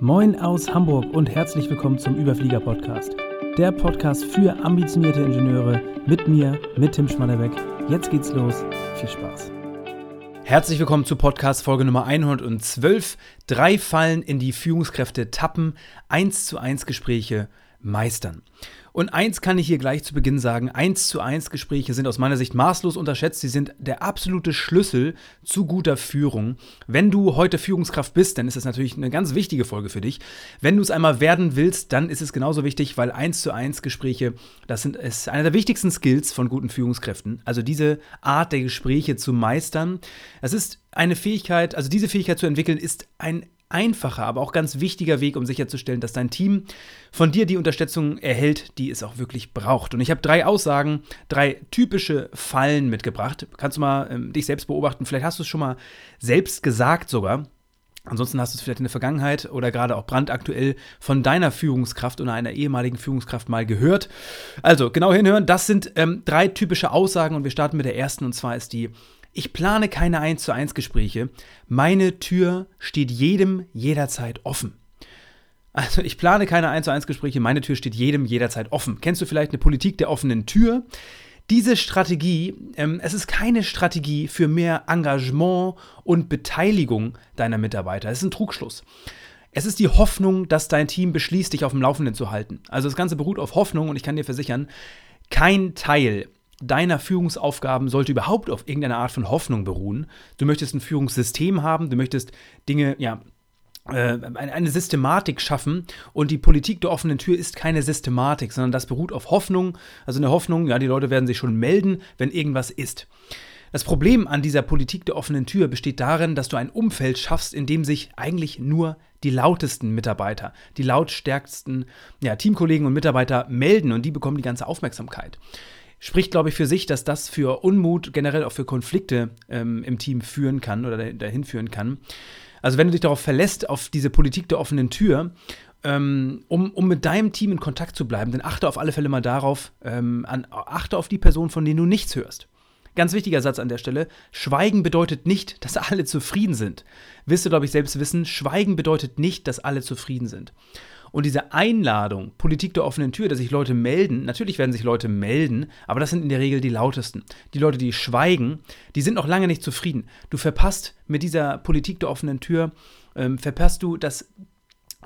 Moin aus Hamburg und herzlich willkommen zum Überflieger Podcast. Der Podcast für ambitionierte Ingenieure mit mir, mit Tim Schmannebeck. Jetzt geht's los. Viel Spaß. Herzlich willkommen zu Podcast Folge Nummer 112. Drei Fallen in die Führungskräfte tappen, 1 zu 1 Gespräche meistern. Und eins kann ich hier gleich zu Beginn sagen, eins zu eins Gespräche sind aus meiner Sicht maßlos unterschätzt. Sie sind der absolute Schlüssel zu guter Führung. Wenn du heute Führungskraft bist, dann ist das natürlich eine ganz wichtige Folge für dich. Wenn du es einmal werden willst, dann ist es genauso wichtig, weil eins zu eins Gespräche, das sind, ist einer der wichtigsten Skills von guten Führungskräften. Also diese Art der Gespräche zu meistern. Das ist eine Fähigkeit, also diese Fähigkeit zu entwickeln, ist ein einfacher, aber auch ganz wichtiger Weg, um sicherzustellen, dass dein Team von dir die Unterstützung erhält, die es auch wirklich braucht. Und ich habe drei Aussagen, drei typische Fallen mitgebracht. Kannst du mal ähm, dich selbst beobachten? Vielleicht hast du es schon mal selbst gesagt sogar. Ansonsten hast du es vielleicht in der Vergangenheit oder gerade auch brandaktuell von deiner Führungskraft oder einer ehemaligen Führungskraft mal gehört. Also genau hinhören, das sind ähm, drei typische Aussagen und wir starten mit der ersten und zwar ist die, ich plane keine 1 zu 1 Gespräche. Meine Tür steht jedem jederzeit offen. Also ich plane keine 1 zu 1 Gespräche, meine Tür steht jedem jederzeit offen. Kennst du vielleicht eine Politik der offenen Tür? Diese Strategie, ähm, es ist keine Strategie für mehr Engagement und Beteiligung deiner Mitarbeiter. Es ist ein Trugschluss. Es ist die Hoffnung, dass dein Team beschließt, dich auf dem Laufenden zu halten. Also das Ganze beruht auf Hoffnung und ich kann dir versichern, kein Teil deiner Führungsaufgaben sollte überhaupt auf irgendeine Art von Hoffnung beruhen. Du möchtest ein Führungssystem haben, du möchtest Dinge, ja, äh, eine Systematik schaffen und die Politik der offenen Tür ist keine Systematik, sondern das beruht auf Hoffnung, also eine Hoffnung, ja, die Leute werden sich schon melden, wenn irgendwas ist. Das Problem an dieser Politik der offenen Tür besteht darin, dass du ein Umfeld schaffst, in dem sich eigentlich nur die lautesten Mitarbeiter, die lautstärksten ja, Teamkollegen und Mitarbeiter melden und die bekommen die ganze Aufmerksamkeit spricht, glaube ich, für sich, dass das für Unmut, generell auch für Konflikte ähm, im Team führen kann oder dahin führen kann. Also wenn du dich darauf verlässt, auf diese Politik der offenen Tür, ähm, um, um mit deinem Team in Kontakt zu bleiben, dann achte auf alle Fälle mal darauf, ähm, an, achte auf die Person, von denen du nichts hörst. Ganz wichtiger Satz an der Stelle. Schweigen bedeutet nicht, dass alle zufrieden sind. Wirst du, glaube ich, selbst wissen, Schweigen bedeutet nicht, dass alle zufrieden sind. Und diese Einladung, Politik der offenen Tür, dass sich Leute melden, natürlich werden sich Leute melden, aber das sind in der Regel die lautesten. Die Leute, die schweigen, die sind noch lange nicht zufrieden. Du verpasst mit dieser Politik der offenen Tür, ähm, verpasst du das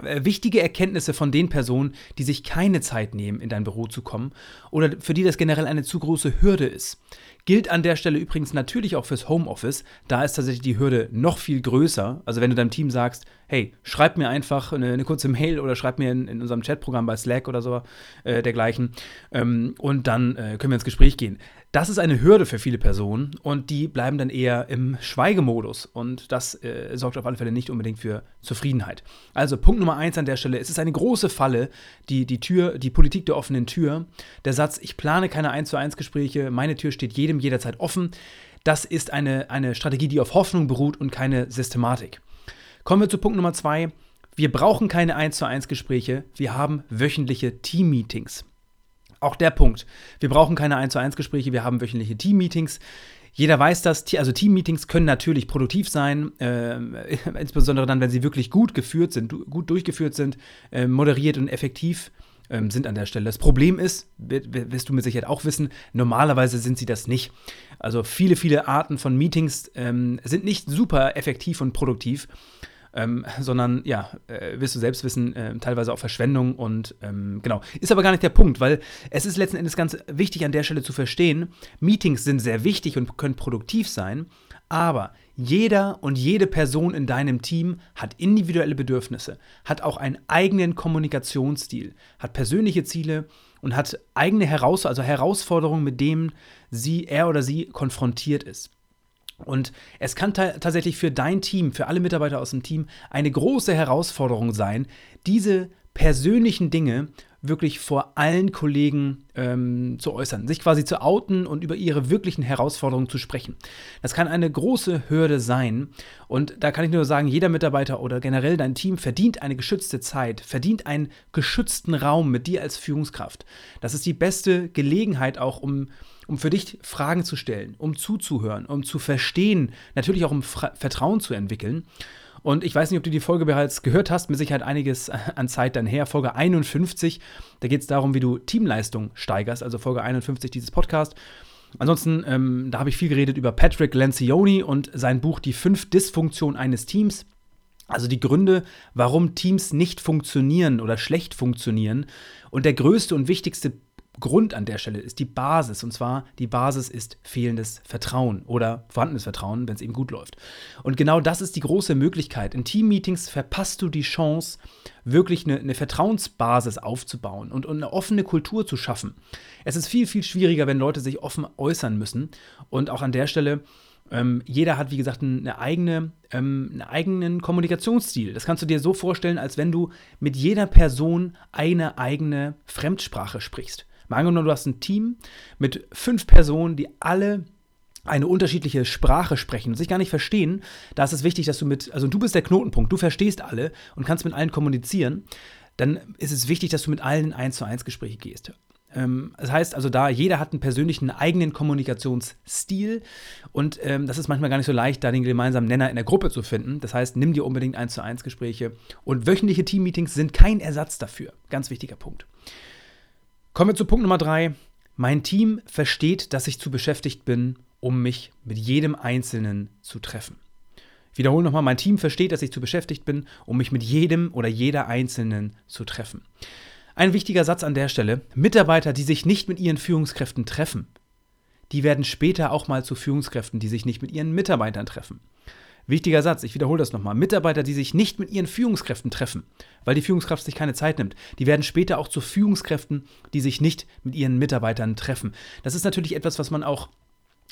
äh, wichtige Erkenntnisse von den Personen, die sich keine Zeit nehmen, in dein Büro zu kommen oder für die das generell eine zu große Hürde ist. Gilt an der Stelle übrigens natürlich auch fürs Homeoffice. Da ist tatsächlich die Hürde noch viel größer. Also wenn du deinem Team sagst, hey, schreib mir einfach eine, eine kurze Mail oder schreib mir in, in, unserem Chatprogramm bei Slack oder so äh, dergleichen ähm, und dann äh, können wir ins Gespräch gehen. Das ist eine Hürde für viele Personen und die bleiben dann eher im Schweigemodus und das äh, sorgt auf alle Fälle nicht unbedingt für Zufriedenheit. Also Punkt Nummer eins an der Stelle, es ist eine große Falle, die, die Tür, die Politik der offenen Tür. Der Satz, ich plane keine 1 zu 1 Gespräche, meine Tür steht jedem jederzeit offen. Das ist eine, eine Strategie, die auf Hoffnung beruht und keine Systematik. Kommen wir zu Punkt Nummer zwei. Wir brauchen keine 1 zu 1 Gespräche, wir haben wöchentliche Team-Meetings. Auch der Punkt. Wir brauchen keine 1 zu 1 Gespräche, wir haben wöchentliche Team-Meetings. Jeder weiß das, also Team-Meetings können natürlich produktiv sein, äh, insbesondere dann, wenn sie wirklich gut geführt sind, gut durchgeführt sind, äh, moderiert und effektiv sind an der Stelle. Das Problem ist, wirst du mit Sicherheit auch wissen, normalerweise sind sie das nicht. Also viele, viele Arten von Meetings ähm, sind nicht super effektiv und produktiv ähm, sondern ja, äh, wirst du selbst wissen, äh, teilweise auch Verschwendung und ähm, genau. Ist aber gar nicht der Punkt, weil es ist letzten Endes ganz wichtig an der Stelle zu verstehen, Meetings sind sehr wichtig und können produktiv sein, aber jeder und jede Person in deinem Team hat individuelle Bedürfnisse, hat auch einen eigenen Kommunikationsstil, hat persönliche Ziele und hat eigene Heraus also Herausforderungen, mit denen sie, er oder sie konfrontiert ist. Und es kann tatsächlich für dein Team, für alle Mitarbeiter aus dem Team eine große Herausforderung sein, diese persönlichen Dinge wirklich vor allen Kollegen ähm, zu äußern, sich quasi zu outen und über ihre wirklichen Herausforderungen zu sprechen. Das kann eine große Hürde sein und da kann ich nur sagen, jeder Mitarbeiter oder generell dein Team verdient eine geschützte Zeit, verdient einen geschützten Raum mit dir als Führungskraft. Das ist die beste Gelegenheit auch, um um für dich Fragen zu stellen, um zuzuhören, um zu verstehen, natürlich auch um Fra Vertrauen zu entwickeln. Und ich weiß nicht, ob du die Folge bereits gehört hast, mit Sicherheit einiges an Zeit dann her. Folge 51, da geht es darum, wie du Teamleistung steigerst, also Folge 51 dieses Podcast. Ansonsten, ähm, da habe ich viel geredet über Patrick Lencioni und sein Buch Die fünf Dysfunktionen eines Teams. Also die Gründe, warum Teams nicht funktionieren oder schlecht funktionieren. Und der größte und wichtigste Grund an der Stelle ist die Basis. Und zwar die Basis ist fehlendes Vertrauen oder vorhandenes Vertrauen, wenn es eben gut läuft. Und genau das ist die große Möglichkeit. In Teammeetings verpasst du die Chance, wirklich eine, eine Vertrauensbasis aufzubauen und, und eine offene Kultur zu schaffen. Es ist viel, viel schwieriger, wenn Leute sich offen äußern müssen. Und auch an der Stelle ähm, jeder hat, wie gesagt, eine eigene, ähm, einen eigenen Kommunikationsstil. Das kannst du dir so vorstellen, als wenn du mit jeder Person eine eigene Fremdsprache sprichst. Mal angenommen, du hast ein Team mit fünf Personen, die alle eine unterschiedliche Sprache sprechen und sich gar nicht verstehen, da ist es wichtig, dass du mit, also du bist der Knotenpunkt, du verstehst alle und kannst mit allen kommunizieren, dann ist es wichtig, dass du mit allen eins zu eins Gespräche gehst. Ähm, das heißt also da, jeder hat einen persönlichen eigenen Kommunikationsstil und ähm, das ist manchmal gar nicht so leicht, da den gemeinsamen Nenner in der Gruppe zu finden. Das heißt, nimm dir unbedingt eins zu eins Gespräche und wöchentliche Teammeetings sind kein Ersatz dafür. Ganz wichtiger Punkt. Kommen wir zu Punkt Nummer drei. Mein Team versteht, dass ich zu beschäftigt bin, um mich mit jedem Einzelnen zu treffen. Ich wiederhole nochmal, mein Team versteht, dass ich zu beschäftigt bin, um mich mit jedem oder jeder Einzelnen zu treffen. Ein wichtiger Satz an der Stelle, Mitarbeiter, die sich nicht mit ihren Führungskräften treffen, die werden später auch mal zu Führungskräften, die sich nicht mit ihren Mitarbeitern treffen. Wichtiger Satz, ich wiederhole das nochmal. Mitarbeiter, die sich nicht mit ihren Führungskräften treffen, weil die Führungskraft sich keine Zeit nimmt, die werden später auch zu Führungskräften, die sich nicht mit ihren Mitarbeitern treffen. Das ist natürlich etwas, was man auch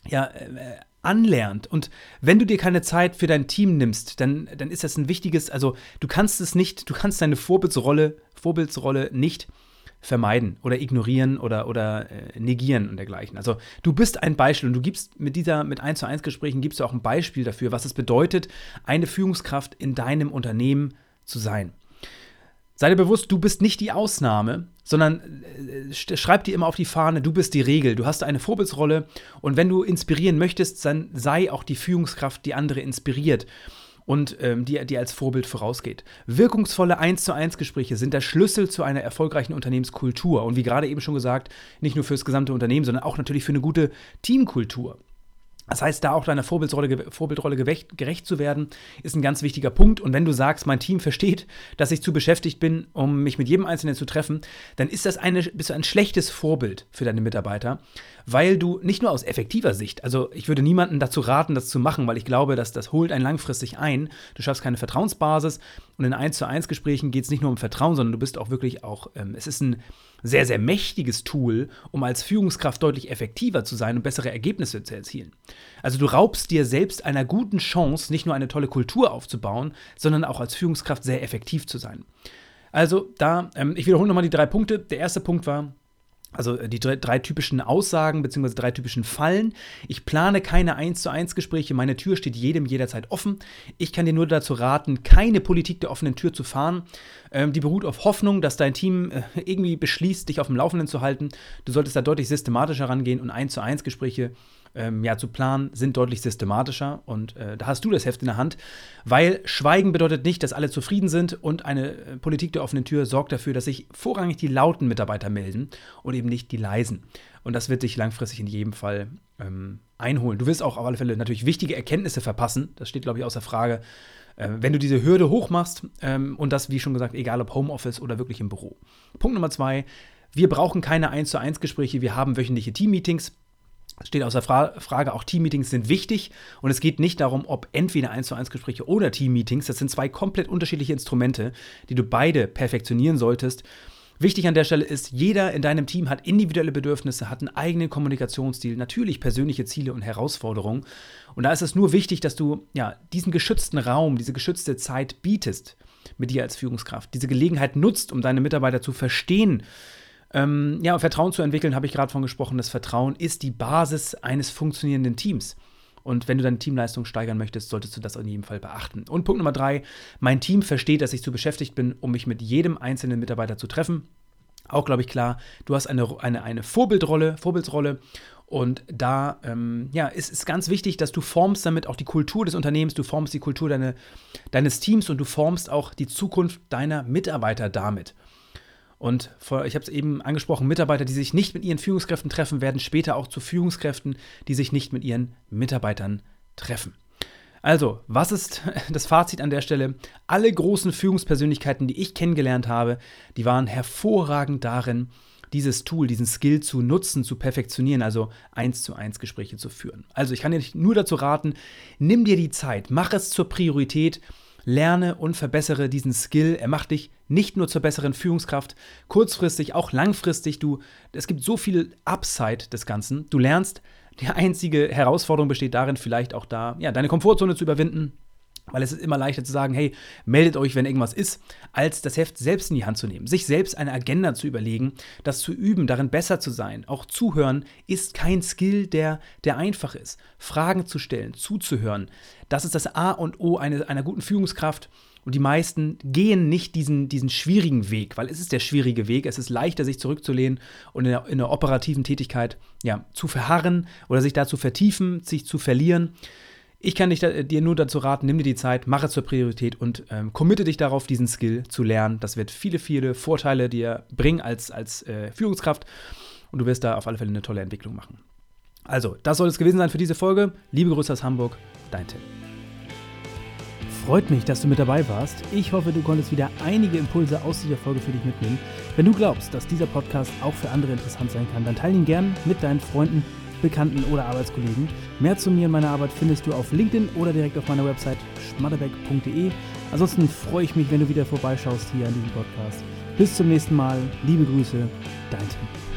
ja, äh, anlernt. Und wenn du dir keine Zeit für dein Team nimmst, dann, dann ist das ein wichtiges, also du kannst es nicht, du kannst deine Vorbildsrolle, Vorbildsrolle nicht vermeiden oder ignorieren oder, oder äh, negieren und dergleichen. Also du bist ein Beispiel und du gibst mit dieser, mit 1 zu 1 Gesprächen gibst du auch ein Beispiel dafür, was es bedeutet, eine Führungskraft in deinem Unternehmen zu sein. Sei dir bewusst, du bist nicht die Ausnahme, sondern äh, schreib dir immer auf die Fahne, du bist die Regel, du hast eine Vorbildsrolle und wenn du inspirieren möchtest, dann sei auch die Führungskraft, die andere inspiriert und ähm, die, die als Vorbild vorausgeht. Wirkungsvolle 1 zu 1 Gespräche sind der Schlüssel zu einer erfolgreichen Unternehmenskultur und wie gerade eben schon gesagt, nicht nur für das gesamte Unternehmen, sondern auch natürlich für eine gute Teamkultur. Das heißt, da auch deiner Vorbildrolle, Vorbildrolle gerecht zu werden, ist ein ganz wichtiger Punkt. Und wenn du sagst, mein Team versteht, dass ich zu beschäftigt bin, um mich mit jedem Einzelnen zu treffen, dann ist das eine, bist du ein schlechtes Vorbild für deine Mitarbeiter, weil du nicht nur aus effektiver Sicht, also ich würde niemanden dazu raten, das zu machen, weil ich glaube, dass das holt einen langfristig ein. Du schaffst keine Vertrauensbasis und in 1 zu 1 Gesprächen geht es nicht nur um Vertrauen, sondern du bist auch wirklich auch, ähm, es ist ein sehr, sehr mächtiges Tool, um als Führungskraft deutlich effektiver zu sein und bessere Ergebnisse zu erzielen. Also du raubst dir selbst einer guten Chance, nicht nur eine tolle Kultur aufzubauen, sondern auch als Führungskraft sehr effektiv zu sein. Also da, ähm, ich wiederhole nochmal die drei Punkte. Der erste Punkt war, also äh, die drei, drei, typischen Aussagen bzw. drei typischen Fallen. Ich plane keine 1 zu 1 Gespräche, meine Tür steht jedem jederzeit offen. Ich kann dir nur dazu raten, keine Politik der offenen Tür zu fahren. Ähm, die beruht auf Hoffnung, dass dein Team äh, irgendwie beschließt, dich auf dem Laufenden zu halten. Du solltest da deutlich systematischer rangehen und 1 zu 1 Gespräche ähm, ja, zu planen, sind deutlich systematischer und äh, da hast du das Heft in der Hand, weil Schweigen bedeutet nicht, dass alle zufrieden sind und eine äh, Politik der offenen Tür sorgt dafür, dass sich vorrangig die lauten Mitarbeiter melden und eben nicht die leisen. Und das wird dich langfristig in jedem Fall ähm, einholen. Du wirst auch auf alle Fälle natürlich wichtige Erkenntnisse verpassen, das steht, glaube ich, außer Frage, äh, wenn du diese Hürde hochmachst ähm, und das, wie schon gesagt, egal ob Homeoffice oder wirklich im Büro. Punkt Nummer zwei, wir brauchen keine 1 zu 1 Gespräche, wir haben wöchentliche Teammeetings. Steht außer Fra Frage, auch Teammeetings sind wichtig und es geht nicht darum, ob entweder 1 zu 1 Gespräche oder Teammeetings. Das sind zwei komplett unterschiedliche Instrumente, die du beide perfektionieren solltest. Wichtig an der Stelle ist, jeder in deinem Team hat individuelle Bedürfnisse, hat einen eigenen Kommunikationsstil, natürlich persönliche Ziele und Herausforderungen. Und da ist es nur wichtig, dass du ja, diesen geschützten Raum, diese geschützte Zeit bietest mit dir als Führungskraft, diese Gelegenheit nutzt, um deine Mitarbeiter zu verstehen, ähm, ja, Vertrauen zu entwickeln, habe ich gerade von gesprochen. Das Vertrauen ist die Basis eines funktionierenden Teams. Und wenn du deine Teamleistung steigern möchtest, solltest du das in jedem Fall beachten. Und Punkt Nummer drei, mein Team versteht, dass ich zu beschäftigt bin, um mich mit jedem einzelnen Mitarbeiter zu treffen. Auch, glaube ich, klar, du hast eine, eine, eine Vorbildrolle, Vorbildsrolle und da ähm, ja, ist es ganz wichtig, dass du formst damit auch die Kultur des Unternehmens, du formst die Kultur deine, deines Teams und du formst auch die Zukunft deiner Mitarbeiter damit. Und vor, ich habe es eben angesprochen, Mitarbeiter, die sich nicht mit ihren Führungskräften treffen, werden später auch zu Führungskräften, die sich nicht mit ihren Mitarbeitern treffen. Also, was ist das Fazit an der Stelle? Alle großen Führungspersönlichkeiten, die ich kennengelernt habe, die waren hervorragend darin, dieses Tool, diesen Skill zu nutzen, zu perfektionieren, also eins zu eins Gespräche zu führen. Also ich kann dir nur dazu raten, nimm dir die Zeit, mach es zur Priorität, lerne und verbessere diesen Skill. Er macht dich nicht nur zur besseren Führungskraft, kurzfristig, auch langfristig. Du, es gibt so viel Upside des Ganzen. Du lernst, die einzige Herausforderung besteht darin, vielleicht auch da, ja, deine Komfortzone zu überwinden weil es ist immer leichter zu sagen, hey, meldet euch, wenn irgendwas ist, als das Heft selbst in die Hand zu nehmen, sich selbst eine Agenda zu überlegen, das zu üben, darin besser zu sein. Auch zuhören ist kein Skill, der, der einfach ist. Fragen zu stellen, zuzuhören, das ist das A und O eine, einer guten Führungskraft. Und die meisten gehen nicht diesen, diesen schwierigen Weg, weil es ist der schwierige Weg. Es ist leichter, sich zurückzulehnen und in der, in der operativen Tätigkeit ja, zu verharren oder sich da zu vertiefen, sich zu verlieren. Ich kann dich, dir nur dazu raten, nimm dir die Zeit, mach es zur Priorität und ähm, committe dich darauf, diesen Skill zu lernen. Das wird viele, viele Vorteile dir bringen als, als äh, Führungskraft und du wirst da auf alle Fälle eine tolle Entwicklung machen. Also, das soll es gewesen sein für diese Folge. Liebe Grüße aus Hamburg, dein Tim. Freut mich, dass du mit dabei warst. Ich hoffe, du konntest wieder einige Impulse aus dieser Folge für dich mitnehmen. Wenn du glaubst, dass dieser Podcast auch für andere interessant sein kann, dann teile ihn gern mit deinen Freunden Bekannten oder Arbeitskollegen. Mehr zu mir und meiner Arbeit findest du auf LinkedIn oder direkt auf meiner Website schmatterbeck.de. Ansonsten freue ich mich, wenn du wieder vorbeischaust hier an diesem Podcast. Bis zum nächsten Mal. Liebe Grüße, dein Tim.